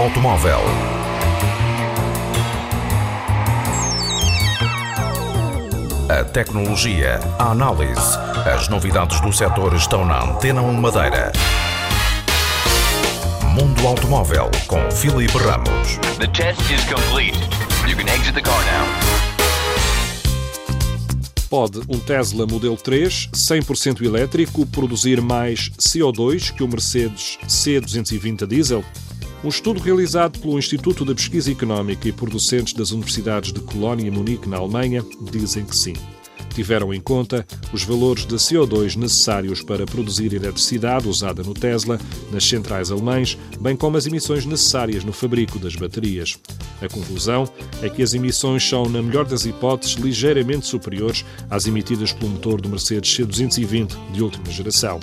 automóvel. A tecnologia, a análise, as novidades do setor estão na Antena 1 Madeira. Mundo Automóvel com Filipe Ramos. The test is complete. You can exit the car now. Pode um Tesla Model 3 100% elétrico produzir mais CO2 que o Mercedes C220 a diesel? Um estudo realizado pelo Instituto de Pesquisa Económica e por docentes das universidades de Colónia e Munique, na Alemanha, dizem que sim. Tiveram em conta os valores de CO2 necessários para produzir eletricidade usada no Tesla, nas centrais alemães, bem como as emissões necessárias no fabrico das baterias. A conclusão é que as emissões são, na melhor das hipóteses, ligeiramente superiores às emitidas pelo motor do Mercedes C220 de última geração.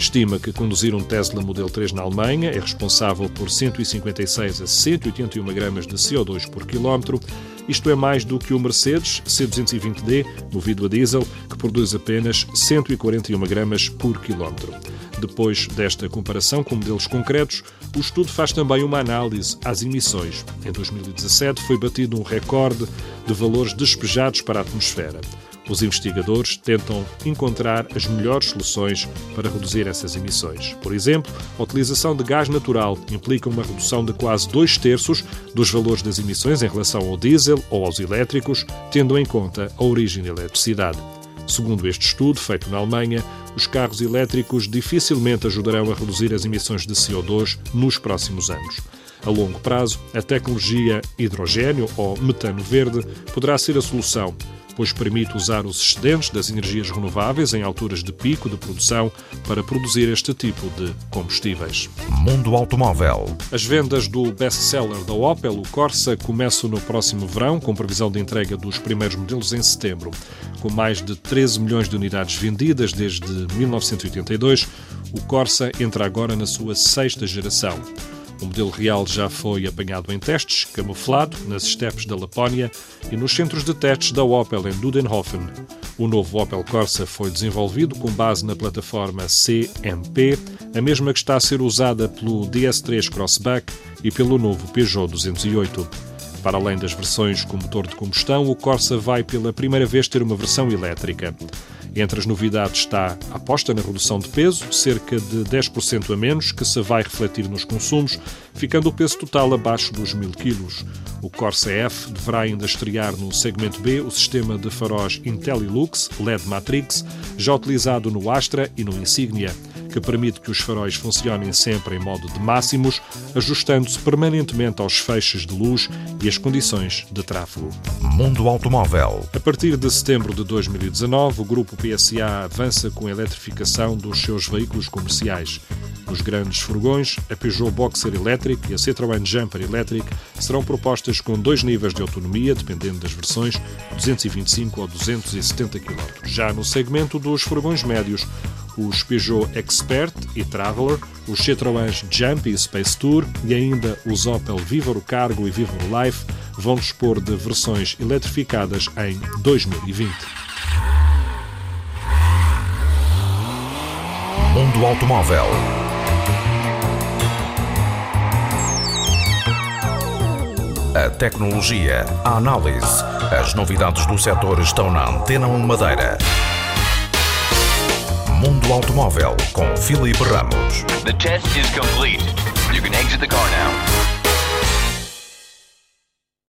Estima que conduzir um Tesla Model 3 na Alemanha é responsável por 156 a 181 gramas de CO2 por quilómetro. Isto é mais do que o Mercedes C220D, movido a diesel, que produz apenas 141 gramas por quilómetro. Depois desta comparação com modelos concretos, o estudo faz também uma análise às emissões. Em 2017 foi batido um recorde de valores despejados para a atmosfera. Os investigadores tentam encontrar as melhores soluções para reduzir essas emissões. Por exemplo, a utilização de gás natural implica uma redução de quase dois terços dos valores das emissões em relação ao diesel ou aos elétricos, tendo em conta a origem da eletricidade. Segundo este estudo, feito na Alemanha, os carros elétricos dificilmente ajudarão a reduzir as emissões de CO2 nos próximos anos. A longo prazo, a tecnologia hidrogênio ou metano verde poderá ser a solução, pois permite usar os excedentes das energias renováveis em alturas de pico de produção para produzir este tipo de combustíveis. Mundo Automóvel. As vendas do best-seller da Opel, o Corsa, começam no próximo verão, com previsão de entrega dos primeiros modelos em setembro. Com mais de 13 milhões de unidades vendidas desde 1982, o Corsa entra agora na sua sexta geração. O modelo real já foi apanhado em testes, camuflado, nas estepes da Lapónia e nos centros de testes da Opel em Dudenhofen. O novo Opel Corsa foi desenvolvido com base na plataforma CMP, a mesma que está a ser usada pelo DS3 Crossback e pelo novo Peugeot 208. Para além das versões com motor de combustão, o Corsa vai pela primeira vez ter uma versão elétrica. Entre as novidades está a aposta na redução de peso, cerca de 10% a menos, que se vai refletir nos consumos, ficando o peso total abaixo dos 1000 kg. O Corsa F deverá ainda estrear no segmento B o sistema de faróis IntelliLux LED Matrix, já utilizado no Astra e no Insignia que permite que os faróis funcionem sempre em modo de máximos, ajustando-se permanentemente aos feixes de luz e às condições de tráfego. Mundo Automóvel. A partir de setembro de 2019, o grupo PSA avança com a eletrificação dos seus veículos comerciais. Nos grandes furgões, a Peugeot Boxer Electric e a Citroën Jumper Electric serão propostas com dois níveis de autonomia, dependendo das versões, 225 ou 270 km. Já no segmento dos furgões médios, os Peugeot Expert e Traveler, os Citroëns Jump e Space Tour e ainda os Opel Vivaro Cargo e Vivaro Life vão dispor de versões eletrificadas em 2020. Mundo Automóvel. A tecnologia, a análise, as novidades do setor estão na Antena 1 Madeira. Mundo Automóvel com Filipe Ramos. The test is complete. You can exit the car now.